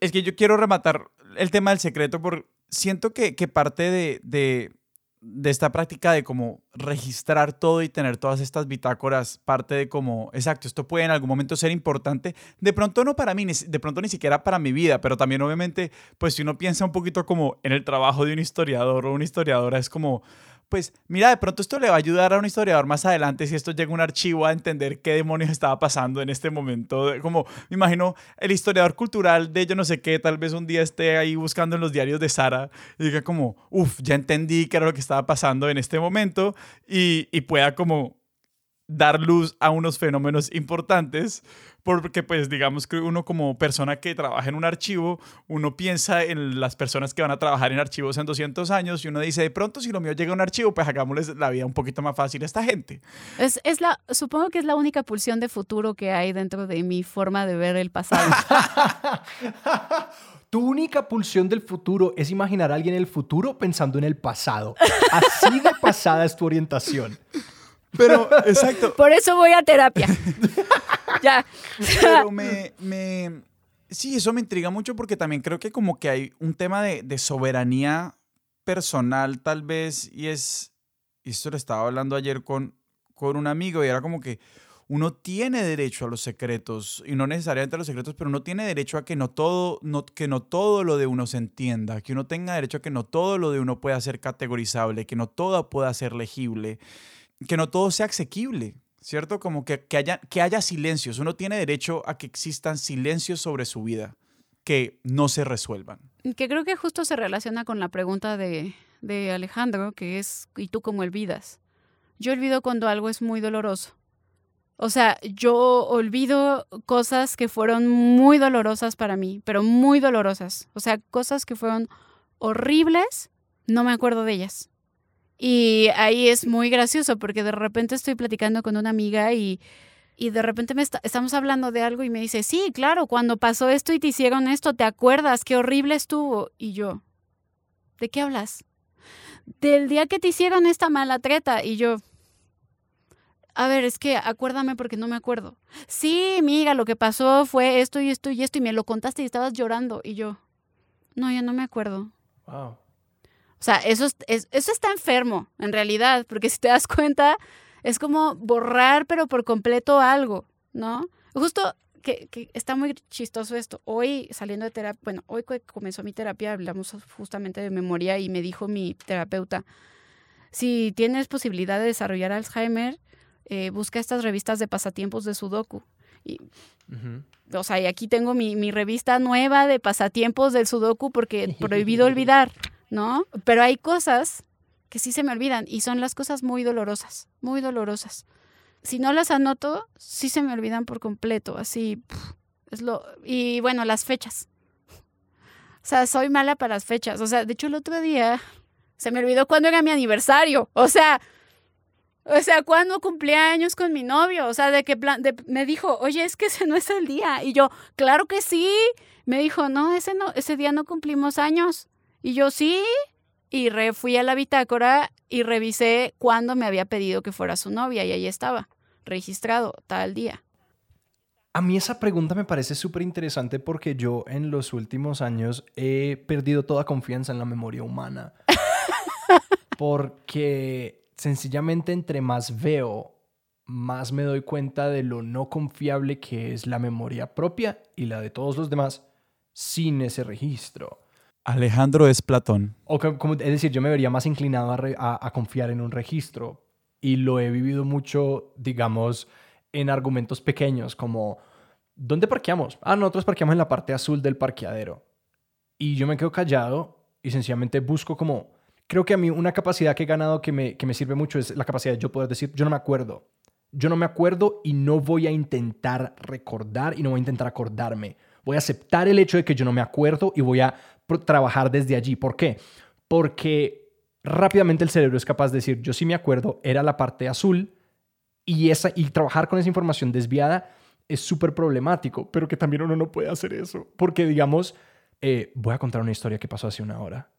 es que yo quiero rematar el tema del secreto porque siento que, parte de, de, esta práctica de como registrar todo y tener todas estas bitácoras, parte de como, exacto, esto puede en algún momento ser importante, de pronto no para mí, de pronto ni siquiera para mi vida, pero también obviamente, pues si uno piensa un poquito como en el trabajo de un historiador o una historiadora, es como pues mira, de pronto esto le va a ayudar a un historiador más adelante si esto llega a un archivo a entender qué demonios estaba pasando en este momento. Como me imagino el historiador cultural de yo no sé qué, tal vez un día esté ahí buscando en los diarios de Sara y diga como, uff, ya entendí qué era lo que estaba pasando en este momento y, y pueda como dar luz a unos fenómenos importantes porque pues digamos que uno como persona que trabaja en un archivo, uno piensa en las personas que van a trabajar en archivos en 200 años y uno dice, de pronto si lo mío llega a un archivo, pues hagámosles la vida un poquito más fácil a esta gente. Es, es la, supongo que es la única pulsión de futuro que hay dentro de mi forma de ver el pasado. [laughs] Tu única pulsión del futuro es imaginar a alguien en el futuro pensando en el pasado. Así de pasada es tu orientación. Pero, exacto. [laughs] Por eso voy a terapia. [laughs] ya. Pero me, me, Sí, eso me intriga mucho porque también creo que como que hay un tema de, de soberanía personal tal vez y es... Y esto lo estaba hablando ayer con, con un amigo y era como que uno tiene derecho a los secretos, y no necesariamente a los secretos, pero uno tiene derecho a que no todo, no, que no todo lo de uno se entienda, que uno tenga derecho a que no todo lo de uno pueda ser categorizable, que no todo pueda ser legible que no todo sea asequible, ¿cierto? Como que, que, haya, que haya silencios. Uno tiene derecho a que existan silencios sobre su vida que no se resuelvan. Que creo que justo se relaciona con la pregunta de, de Alejandro, que es, ¿y tú cómo olvidas? Yo olvido cuando algo es muy doloroso. O sea, yo olvido cosas que fueron muy dolorosas para mí, pero muy dolorosas. O sea, cosas que fueron horribles, no me acuerdo de ellas. Y ahí es muy gracioso porque de repente estoy platicando con una amiga y, y de repente me estamos hablando de algo y me dice, sí, claro, cuando pasó esto y te hicieron esto, ¿te acuerdas? Qué horrible estuvo. Y yo, ¿de qué hablas? Del día que te hicieron esta mala treta. Y yo, a ver, es que acuérdame porque no me acuerdo. Sí, amiga, lo que pasó fue esto y esto y esto y me lo contaste y estabas llorando. Y yo, no, ya no me acuerdo. Wow. O sea, eso, eso está enfermo, en realidad, porque si te das cuenta, es como borrar, pero por completo algo, ¿no? Justo que, que, está muy chistoso esto. Hoy saliendo de terapia, bueno, hoy que comenzó mi terapia, hablamos justamente de memoria y me dijo mi terapeuta, si tienes posibilidad de desarrollar Alzheimer, eh, busca estas revistas de pasatiempos de Sudoku. Y, O sea, y aquí tengo mi, mi revista nueva de pasatiempos del Sudoku porque prohibido [laughs] olvidar. ¿No? Pero hay cosas que sí se me olvidan y son las cosas muy dolorosas, muy dolorosas. Si no las anoto, sí se me olvidan por completo, así es lo y bueno, las fechas. O sea, soy mala para las fechas. O sea, de hecho el otro día se me olvidó cuándo era mi aniversario. O sea, o sea, cuando cumplí años con mi novio, o sea, de que plan, de, me dijo, oye, es que ese no es el día. Y yo, claro que sí. Me dijo, no, ese no, ese día no cumplimos años. Y yo, sí. Y re, fui a la bitácora y revisé cuándo me había pedido que fuera su novia y ahí estaba, registrado tal día. A mí esa pregunta me parece súper interesante porque yo en los últimos años he perdido toda confianza en la memoria humana. [laughs] porque sencillamente entre más veo, más me doy cuenta de lo no confiable que es la memoria propia y la de todos los demás sin ese registro. Alejandro es Platón. O como, es decir, yo me vería más inclinado a, a confiar en un registro y lo he vivido mucho, digamos, en argumentos pequeños como, ¿dónde parqueamos? Ah, nosotros parqueamos en la parte azul del parqueadero. Y yo me quedo callado y sencillamente busco como, creo que a mí una capacidad que he ganado que me, que me sirve mucho es la capacidad de yo poder decir, yo no me acuerdo. Yo no me acuerdo y no voy a intentar recordar y no voy a intentar acordarme. Voy a aceptar el hecho de que yo no me acuerdo y voy a trabajar desde allí. ¿Por qué? Porque rápidamente el cerebro es capaz de decir, yo sí me acuerdo, era la parte azul y, esa, y trabajar con esa información desviada es súper problemático, pero que también uno no puede hacer eso. Porque, digamos, eh, voy a contar una historia que pasó hace una hora.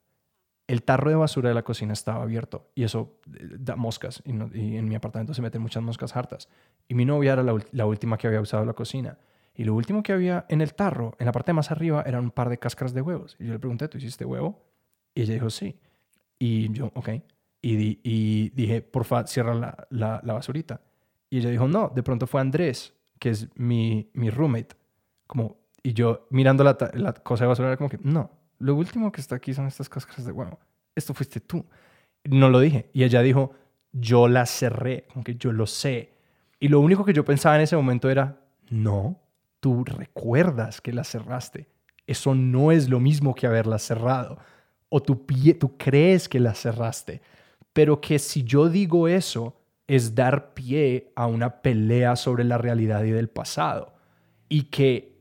El tarro de basura de la cocina estaba abierto y eso eh, da moscas. Y, en mi apartamento se meten muchas moscas hartas. Y mi novia era la, la última que había usado la cocina. Y lo último que había en el tarro, en la parte más arriba, eran un par de cáscaras de huevos. Y yo le pregunté, ¿tú hiciste huevo? Y ella dijo, sí. Y yo, ok. Y, y dije, porfa, cierra la, la, la, basurita. Y ella dijo, no, de pronto fue Andrés, que es mi, mi roommate. Como, y yo mirando la, la cosa de basura, era como que, no, lo último que está aquí son estas cáscaras de huevo. Esto fuiste tú. No lo dije. Y ella dijo, yo la cerré, como que yo lo sé. Y lo único que yo pensaba en ese momento era, no, tú recuerdas que la cerraste. Eso no es lo mismo que haberla cerrado. O tú, tú crees que la cerraste. Pero que si yo digo eso, es dar pie a una pelea sobre la realidad y del pasado. Y que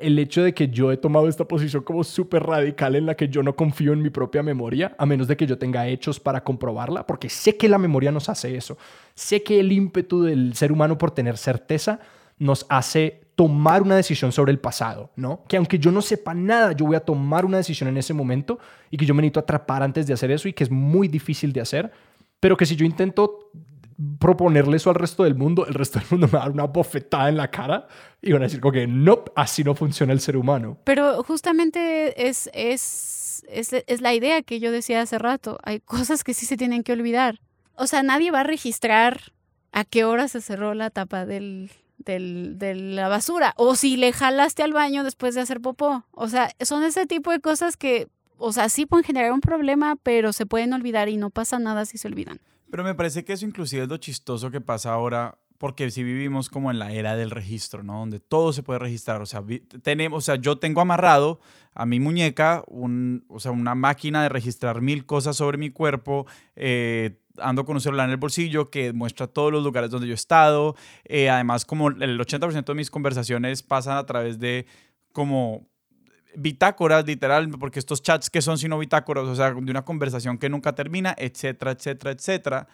el hecho de que yo he tomado esta posición como súper radical en la que yo no confío en mi propia memoria, a menos de que yo tenga hechos para comprobarla, porque sé que la memoria nos hace eso. Sé que el ímpetu del ser humano por tener certeza nos hace tomar una decisión sobre el pasado, ¿no? Que aunque yo no sepa nada, yo voy a tomar una decisión en ese momento y que yo me necesito atrapar antes de hacer eso y que es muy difícil de hacer, pero que si yo intento proponerle eso al resto del mundo, el resto del mundo me va a dar una bofetada en la cara y van a decir que no, así no funciona el ser humano. Pero justamente es, es, es, es la idea que yo decía hace rato, hay cosas que sí se tienen que olvidar. O sea, nadie va a registrar a qué hora se cerró la tapa del, del, de la basura o si le jalaste al baño después de hacer popó. O sea, son ese tipo de cosas que, o sea, sí pueden generar un problema, pero se pueden olvidar y no pasa nada si se olvidan. Pero me parece que eso inclusive es lo chistoso que pasa ahora, porque si vivimos como en la era del registro, ¿no? Donde todo se puede registrar. O sea, tenemos, o sea yo tengo amarrado a mi muñeca un, o sea, una máquina de registrar mil cosas sobre mi cuerpo. Eh, ando con un celular en el bolsillo que muestra todos los lugares donde yo he estado. Eh, además, como el 80% de mis conversaciones pasan a través de como bitácoras, literal, porque estos chats que son sino bitácoras, o sea, de una conversación que nunca termina, etcétera, etcétera, etcétera.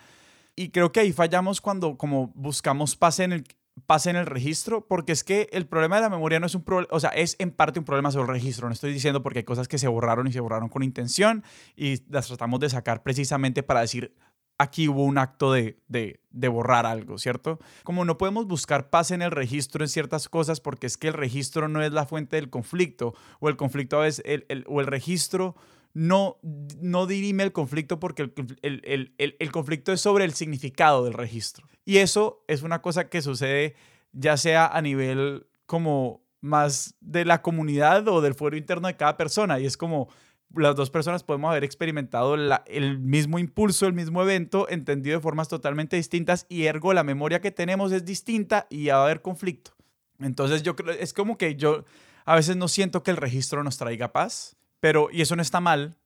Y creo que ahí fallamos cuando como buscamos pase en el, pase en el registro, porque es que el problema de la memoria no es un problema, o sea, es en parte un problema sobre el registro, no estoy diciendo porque hay cosas que se borraron y se borraron con intención y las tratamos de sacar precisamente para decir, aquí hubo un acto de, de, borrar algo, ¿cierto? Como no podemos buscar paz en el registro en ciertas cosas porque es que el registro no es la fuente del conflicto o el conflicto a veces, el, o el registro no, no dirime el conflicto porque el, el, conflicto es sobre el significado del registro. Y eso es una cosa que sucede ya sea a nivel como más de la comunidad o del fuero interno de cada persona. Y es como, las dos personas podemos haber experimentado el mismo impulso, el mismo evento, entendido de formas totalmente distintas y ergo la memoria que tenemos es distinta y va a haber conflicto. Entonces yo creo, es como que yo a veces no siento que el registro nos traiga paz, pero, y eso no está mal,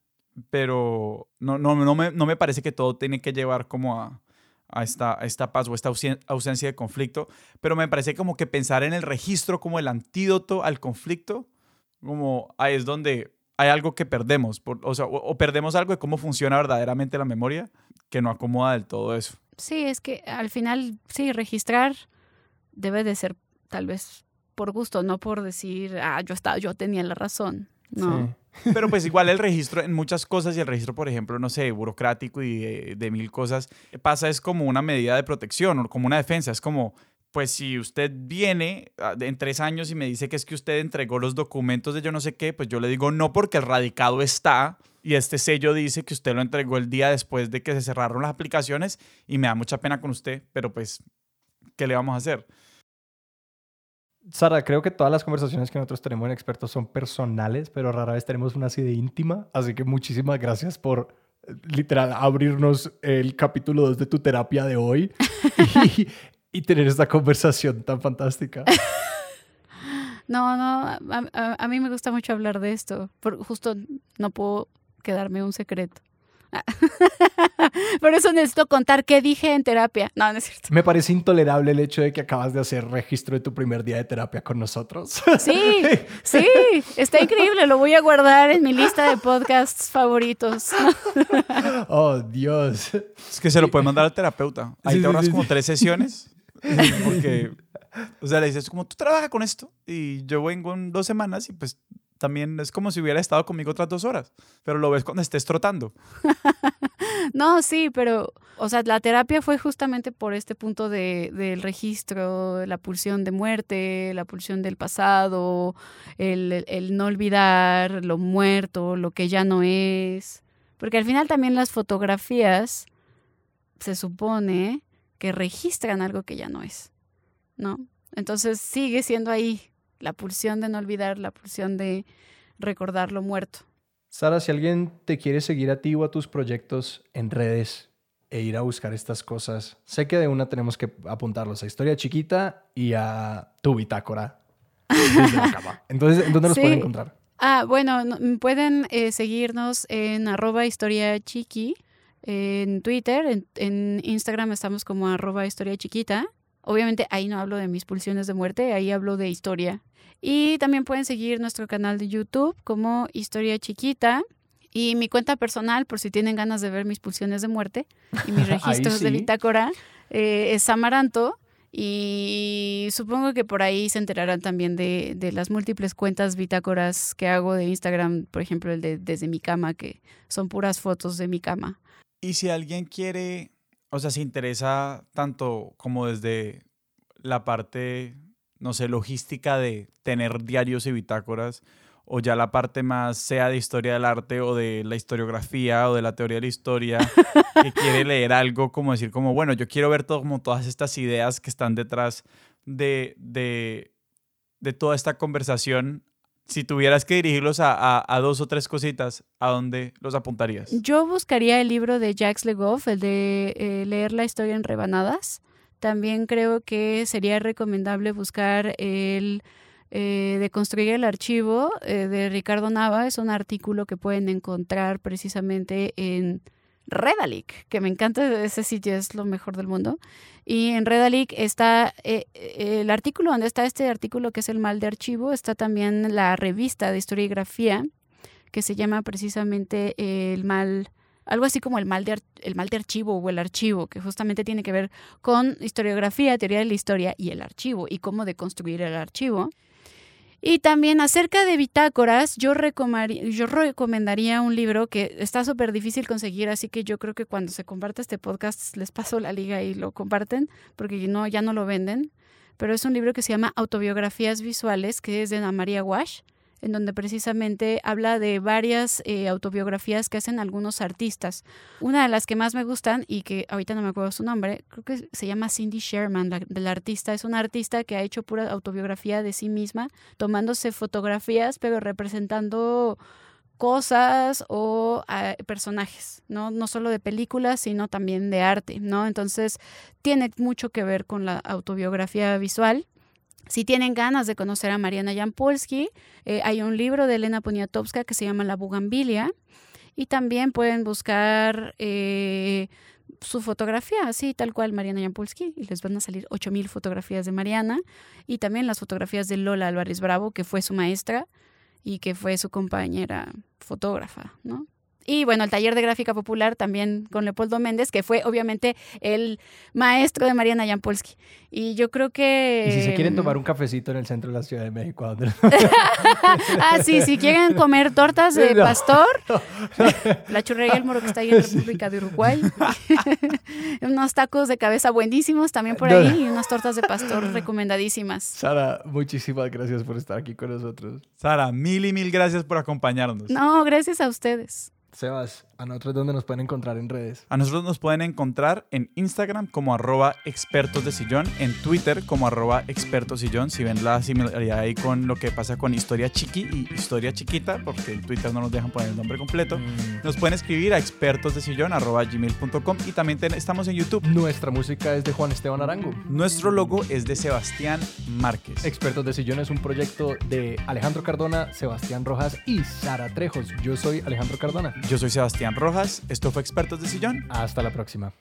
pero no, no, no, me, no me parece que todo tiene que llevar como a, a esta, a esta paz o esta ausencia de conflicto, pero me parece como que pensar en el registro como el antídoto al conflicto, como ahí es donde hay algo que perdemos, por- o sea, o, o perdemos algo de cómo funciona verdaderamente la memoria que no acomoda del todo eso. Sí, es que al final, sí, registrar debe de ser tal vez por gusto, no por decir, ah, yo estaba, yo tenía la razón. No. Sí. Pero pues igual el registro en muchas cosas y el registro, por ejemplo, no sé, burocrático y de, de mil cosas, pasa es como una medida de protección o como una defensa. Es como, pues si usted viene ah, en tres años y me dice que es que usted entregó los documentos de yo no sé qué, pues yo le digo no porque el radicado está y este sello dice que usted lo entregó el día después de que se cerraron las aplicaciones y me da mucha pena con usted, pero pues, ¿qué le vamos a hacer? Sara, creo que todas las conversaciones que nosotros tenemos en expertos son personales, pero rara vez tenemos una así de íntima. Así que muchísimas gracias por eh, literal abrirnos el capítulo 2 de tu terapia de hoy [laughs] y, y tener esta conversación tan fantástica. [laughs] No, no, a, a- a mí me gusta mucho hablar de esto. Por, justo no puedo quedarme un secreto. [laughs] Por eso necesito contar qué dije en terapia. No, no es cierto. Me parece intolerable el hecho de que acabas de hacer registro de tu primer día de terapia con nosotros. [laughs] Sí, sí, está increíble. Lo voy a guardar en mi lista de podcasts favoritos. [laughs] oh, Dios. Es que se lo puede mandar al terapeuta. Ahí Sí, te ahorras sí, como tres sesiones. Porque, o sea, le dices como, tú trabajas con esto y yo vengo en dos semanas y pues también es como si hubiera estado conmigo otras dos horas. Pero lo ves cuando estés trotando. [laughs] No, sí, pero, o sea, la terapia fue justamente por este punto de, del registro, la pulsión de muerte, la pulsión del pasado, el, el- no olvidar lo muerto, lo que ya no es. Porque al final también las fotografías se supone que registran algo que ya no es, ¿no? Entonces sigue siendo ahí la pulsión de no olvidar, la pulsión de recordar lo muerto. Sara, si alguien te quiere seguir a ti o a tus proyectos en redes e ir a buscar estas cosas, sé que de una tenemos que apuntarlos a Historia Chiquita y a tu bitácora. desde la cama. Entonces, ¿en dónde los Sí. pueden encontrar? Ah, bueno, no- pueden eh, seguirnos en arroba historia chiqui, en Twitter, en, en Instagram estamos como arroba historia chiquita. Obviamente ahí no hablo de mis pulsiones de muerte, ahí hablo de historia. Y también pueden seguir nuestro canal de YouTube como Historia Chiquita. Y mi cuenta personal, por si tienen ganas de ver mis pulsiones de muerte y mis [laughs] registros de bitácora, eh, es Samaranto. Y supongo que por ahí se enterarán también de, de las múltiples cuentas bitácoras que hago de Instagram, por ejemplo, el de Desde mi cama, que son puras fotos de mi cama. Y si alguien quiere, o sea, se interesa tanto como desde la parte, no sé, logística de tener diarios y bitácoras, o ya la parte más sea de historia del arte o de la historiografía o de la teoría de la historia, [laughs] que quiere leer algo como decir como, bueno, yo quiero ver todo, como todas estas ideas que están detrás de, de, de toda esta conversación. Si tuvieras que dirigirlos a, a- dos o tres cositas, ¿a dónde los apuntarías? Yo buscaría el libro de Jacques Legoff, el de eh, leer la historia en rebanadas. También creo que sería recomendable buscar el eh, de construir el archivo eh, de Ricardo Nava. Es un artículo que pueden encontrar precisamente en Redalic, que me encanta ese sitio, es lo mejor del mundo. Y en Redalic está eh, eh, el artículo donde está este artículo que es el mal de archivo, está también la revista de historiografía que se llama precisamente el mal, algo así como el mal de, el mal de archivo o el archivo, que justamente tiene que ver con historiografía, teoría de la historia y el archivo y cómo deconstruir el archivo. Y también acerca de bitácoras, yo, yo recomendaría un libro que está súper difícil conseguir, así que yo creo que cuando se comparte este podcast les paso la liga y lo comparten, porque ya no lo venden. Pero es un libro que se llama Autobiografías Visuales, que es de Ana María Wash, en donde precisamente habla de varias eh, autobiografías que hacen algunos artistas. Una de las que más me gustan y que ahorita no me acuerdo su nombre, creo que se llama Cindy Sherman, la, del artista. Es una artista que ha hecho pura autobiografía de sí misma, tomándose fotografías, pero representando cosas o ah, personajes, ¿no? No solo de películas, sino también de arte, ¿no? Entonces, tiene mucho que ver con la autobiografía visual. Si tienen ganas de conocer a Mariana Jampolsky, eh, hay un libro de Elena Poniatowska que se llama La Bugambilia y también pueden buscar eh, su fotografía, así tal cual Mariana Jampolsky, y les van a salir 8000 fotografías de Mariana y también las fotografías de Lola Álvarez Bravo, que fue su maestra y que fue su compañera fotógrafa, ¿no? Y bueno, el taller de gráfica popular también con Leopoldo Méndez, que fue obviamente el maestro de Mariana Jampolsky. Y yo creo que... Y si se quieren tomar un [laughs] cafecito en el centro de la Ciudad de México, ¿a dónde? [laughs] ah, sí, si quieren comer tortas de [laughs] No. pastor, la churrería El Moro que está ahí en República de Uruguay. unos tacos de cabeza buenísimos también por No. ahí y unas tortas de pastor recomendadísimas. Sara, muchísimas gracias por estar aquí con nosotros. Sara, mil y mil gracias por acompañarnos. No, gracias a ustedes. Se vas. ¿A nosotros dónde nos pueden encontrar en redes? A nosotros nos pueden encontrar en Instagram como arroba expertos de sillón, en Twitter como arroba expertos sillón, si ven la similaridad ahí con lo que pasa con historia chiqui y historia chiquita, porque en Twitter no nos dejan poner el nombre completo. Nos pueden escribir a expertos de sillón arroba gmail.com y también ten- estamos en YouTube. Nuestra música es de Juan Esteban Arango. Nuestro logo es de Sebastián Márquez. Expertos de Sillón es un proyecto de Alejandro Cardona, Sebastián Rojas y Sara Trejos. Yo soy Alejandro Cardona. Yo soy Rojas, esto fue Expertos de Sillón. Hasta la próxima.